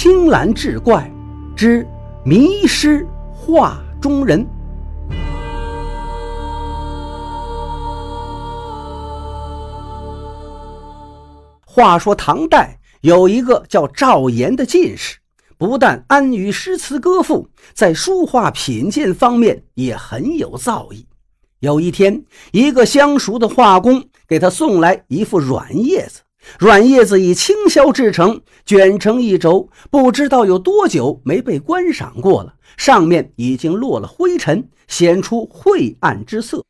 青蓝志怪之迷失画中人。话说唐代有一个叫赵岩的进士，不但安于诗词歌赋，在书画品鉴方面也很有造诣。有一天，一个相熟的画工给他送来一副软叶子。软叶子以青霄制成，卷成一轴，不知道有多久没被观赏过了，上面已经落了灰尘，显出晦暗之色。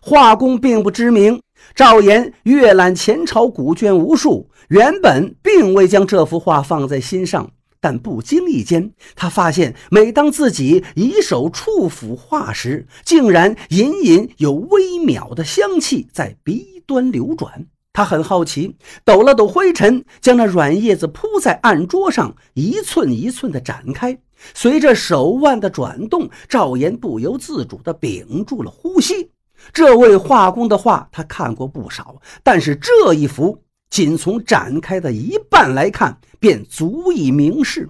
画工并不知名，赵岩阅览前朝古卷无数，原本并未将这幅画放在心上，但不经意间，他发现每当自己以手触抚画时，竟然隐隐有微妙的香气在鼻端流转。他很好奇，抖了抖灰尘，将那软叶子铺在案桌上，一寸一寸地展开。随着手腕的转动，赵岩不由自主地屏住了呼吸。这位画工的画他看过不少，但是这一幅仅从展开的一半来看，便足以明示。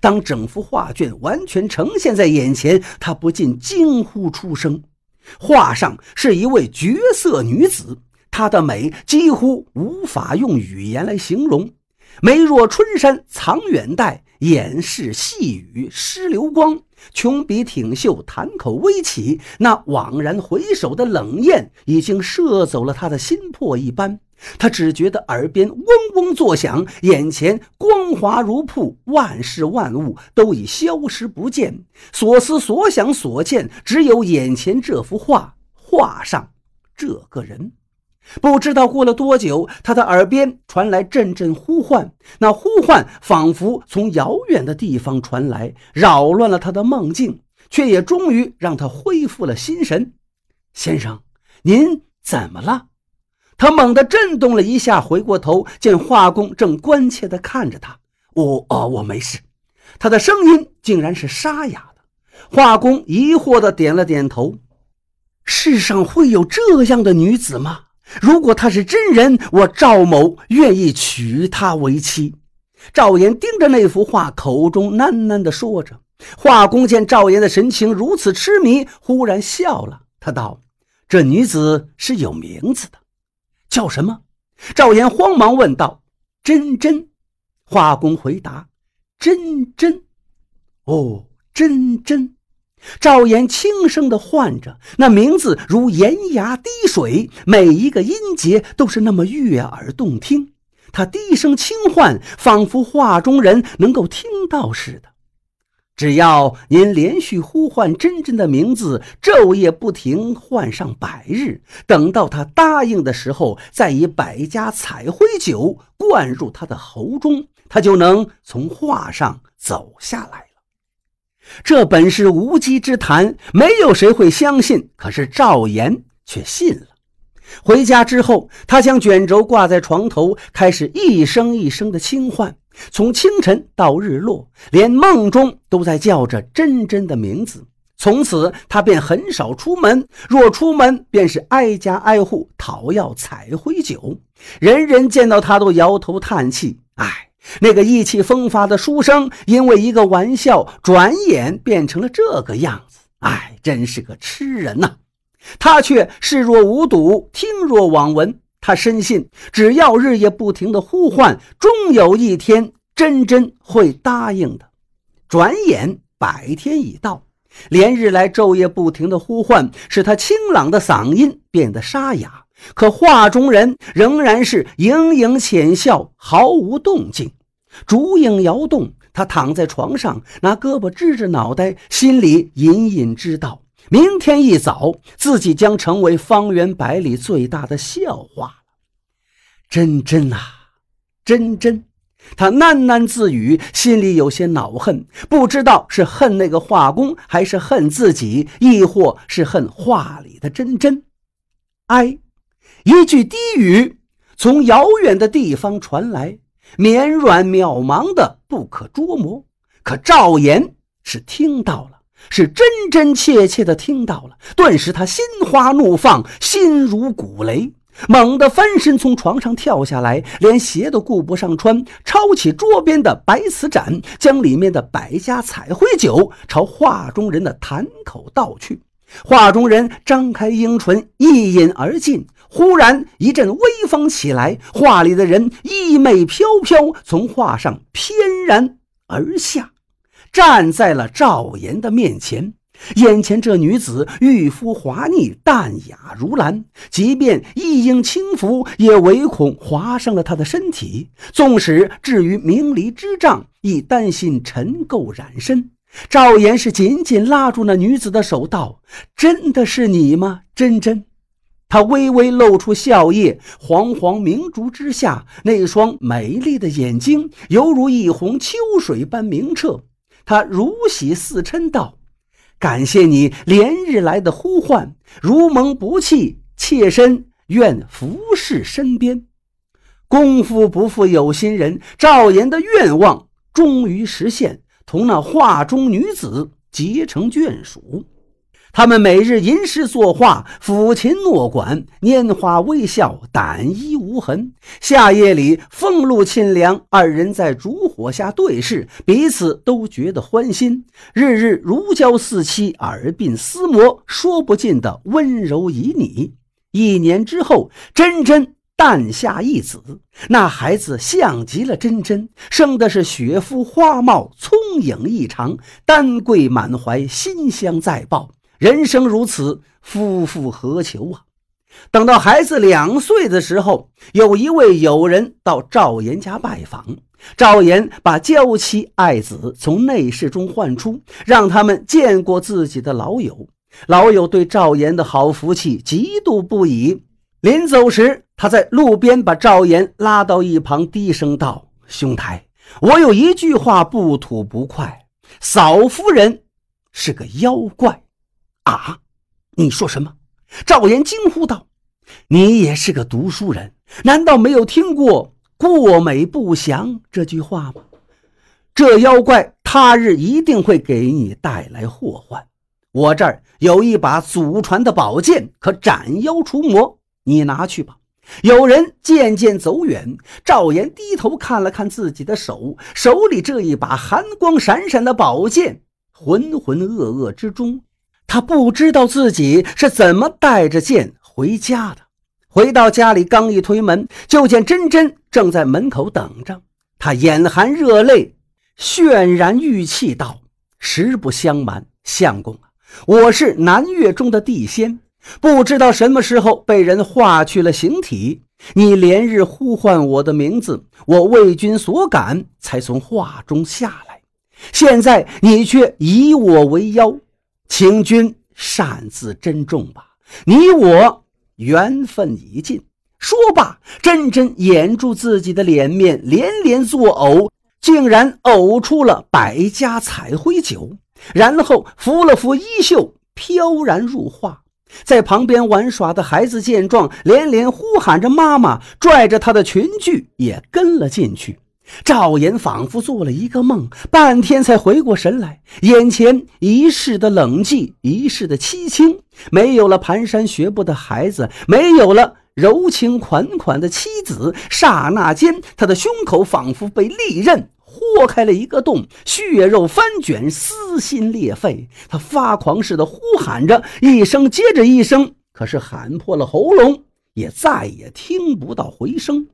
当整幅画卷完全呈现在眼前，他不禁惊呼出声：“画上是一位绝色女子。”她的美几乎无法用语言来形容，眉若春山藏远黛，眼视细雨湿流光，琼鼻挺秀，潭口微起，那惘然回首的冷艳已经射走了他的心魄一般。他只觉得耳边嗡嗡作响，眼前光滑如瀑，万事万物都已消失不见，所思所想所见，只有眼前这幅画，画上这个人。不知道过了多久，他的耳边传来阵阵呼唤，那呼唤仿佛从遥远的地方传来，扰乱了他的梦境，却也终于让他恢复了心神。先生，您怎么了？他猛地震动了一下，回过头，见画工正关切地看着他。我……哦，我没事。他的声音竟然是沙哑的。画工疑惑地点了点头。世上会有这样的女子吗？如果她是真人，我赵某愿意娶她为妻。赵岩盯着那幅画，口中喃喃地说着。画工见赵岩的神情如此痴迷，忽然笑了。他道：“这女子是有名字的，叫什么？”赵岩慌忙问道：“真真。”画工回答：“真真。”哦，真真。赵岩轻声地唤着，那名字如岩崖滴水，每一个音节都是那么悦耳动听。他低声轻唤，仿佛画中人能够听到似的。只要您连续呼唤真真的名字，昼夜不停唤上百日，等到他答应的时候，再以百家彩绘酒灌入他的喉中，他就能从画上走下来。这本是无稽之谈，没有谁会相信。可是赵岩却信了。回家之后，他将卷轴挂在床头，开始一声一声的轻唤，从清晨到日落，连梦中都在叫着真真的名字。从此，他便很少出门，若出门，便是挨家挨户讨要彩灰酒。人人见到他都摇头叹气：“唉。”那个意气风发的书生，因为一个玩笑，转眼变成了这个样子。哎，真是个痴人呐！他却视若无睹，听若罔闻。他深信，只要日夜不停的呼唤，终有一天真真会答应的。转眼百天已到，连日来昼夜不停的呼唤，使他清朗的嗓音变得沙哑。可画中人仍然是盈盈浅笑，毫无动静。烛影摇动，他躺在床上，拿胳膊支着脑袋，心里隐隐知道，明天一早自己将成为方圆百里最大的笑话了。真真啊，真真，他喃喃自语，心里有些恼恨，不知道是恨那个画工，还是恨自己，亦或是恨画里的真真。哎。一句低语从遥远的地方传来，绵软渺茫的不可捉摸。可赵岩是听到了，是真真切切的听到了。顿时他心花怒放，心如鼓雷。猛地翻身从床上跳下来，连鞋都顾不上穿，抄起桌边的白瓷盏，将里面的百家彩绘酒朝画中人的坛口倒去。画中人张开樱唇，一饮而尽。忽然一阵微风起来，画里的人衣袂飘飘，从画上翩然而下，站在了赵岩的面前。眼前这女子玉肤滑腻，淡雅如兰，即便一应轻拂，也唯恐划伤了她的身体；纵使至于明离之障，亦担心尘垢染身。赵岩是紧紧拉住那女子的手，道：“真的是你吗，真真？”她微微露出笑靥，黄黄明烛之下，那双美丽的眼睛犹如一泓秋水般明澈。她如喜似嗔道。感谢你连日来的呼唤，如蒙不弃，妾身愿服侍身边。功夫不负有心人，赵岩的愿望终于实现，同那画中女子结成眷属。他们每日吟诗作画，抚琴诺管，拈花微笑，胆衣无痕。夏夜里风露沁凉，二人在烛火下对视，彼此都觉得欢心。日日如胶似漆，耳鬓厮磨，说不尽的温柔旖旎。一年之后，真真诞下一子，那孩子像极了真真，生的是雪肤花貌，聪颖异常，丹桂满怀，馨香在抱。人生如此，夫复何求啊！等到孩子两岁的时候，有一位友人到赵岩家拜访，赵岩把娇妻爱子从内室中唤出，让他们见过自己的老友。老友对赵岩的好福气嫉妒不已。临走时，他在路边把赵岩拉到一旁，低声道：“兄台，我有一句话不吐不快，嫂夫人是个妖怪。”啊！你说什么？赵岩惊呼道：“你也是个读书人，难道没有听过‘过美不祥’这句话吗？这妖怪他日一定会给你带来祸患。我这儿有一把祖传的宝剑，可斩妖除魔，你拿去吧。”有人渐渐走远，赵岩低头看了看自己的手，手里这一把寒光闪闪的宝剑，浑浑噩噩之中。他不知道自己是怎么带着剑回家的。回到家里，刚一推门，就见真真正在门口等着。他眼含热泪，渲然欲泣道：“实不相瞒，相公啊，我是南岳中的地仙，不知道什么时候被人化去了形体。你连日呼唤我的名字，我为君所感，才从画中下来。现在你却以我为妖。”请君擅自珍重吧，你我缘分已尽。说罢，真真掩住自己的脸面，连连作呕，竟然呕出了百家彩绘酒，然后拂了拂衣袖，飘然入画。在旁边玩耍的孩子见状，连连呼喊着妈妈，拽着他的裙裾也跟了进去。赵岩仿佛做了一个梦，半天才回过神来。眼前一世的冷寂，一世的凄清，没有了蹒跚学步的孩子，没有了柔情款款的妻子。刹那间，他的胸口仿佛被利刃豁开了一个洞，血肉翻卷，撕心裂肺。他发狂似的呼喊着，一声接着一声，可是喊破了喉咙，也再也听不到回声。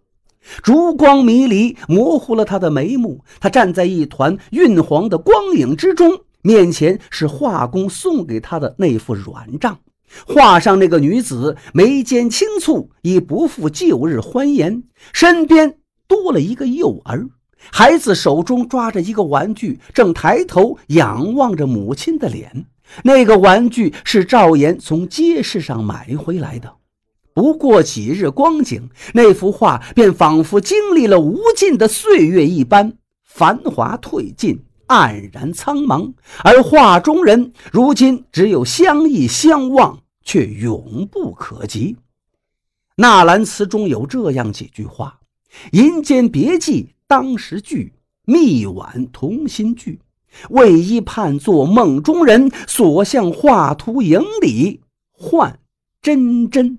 烛光迷离，模糊了他的眉目。他站在一团晕黄的光影之中，面前是画工送给他的那副软帐。画上那个女子眉间轻蹙，已不复旧日欢颜，身边多了一个幼儿。孩子手中抓着一个玩具，正抬头仰望着母亲的脸。那个玩具是赵岩从街市上买回来的。不过几日光景，那幅画便仿佛经历了无尽的岁月一般，繁华褪尽，黯然苍茫。而画中人如今只有相忆相望，却永不可及。纳兰词中有这样几句话：“银间别寄当时聚，密晚同心聚。为一盼作梦中人，所向画图影里换真真。”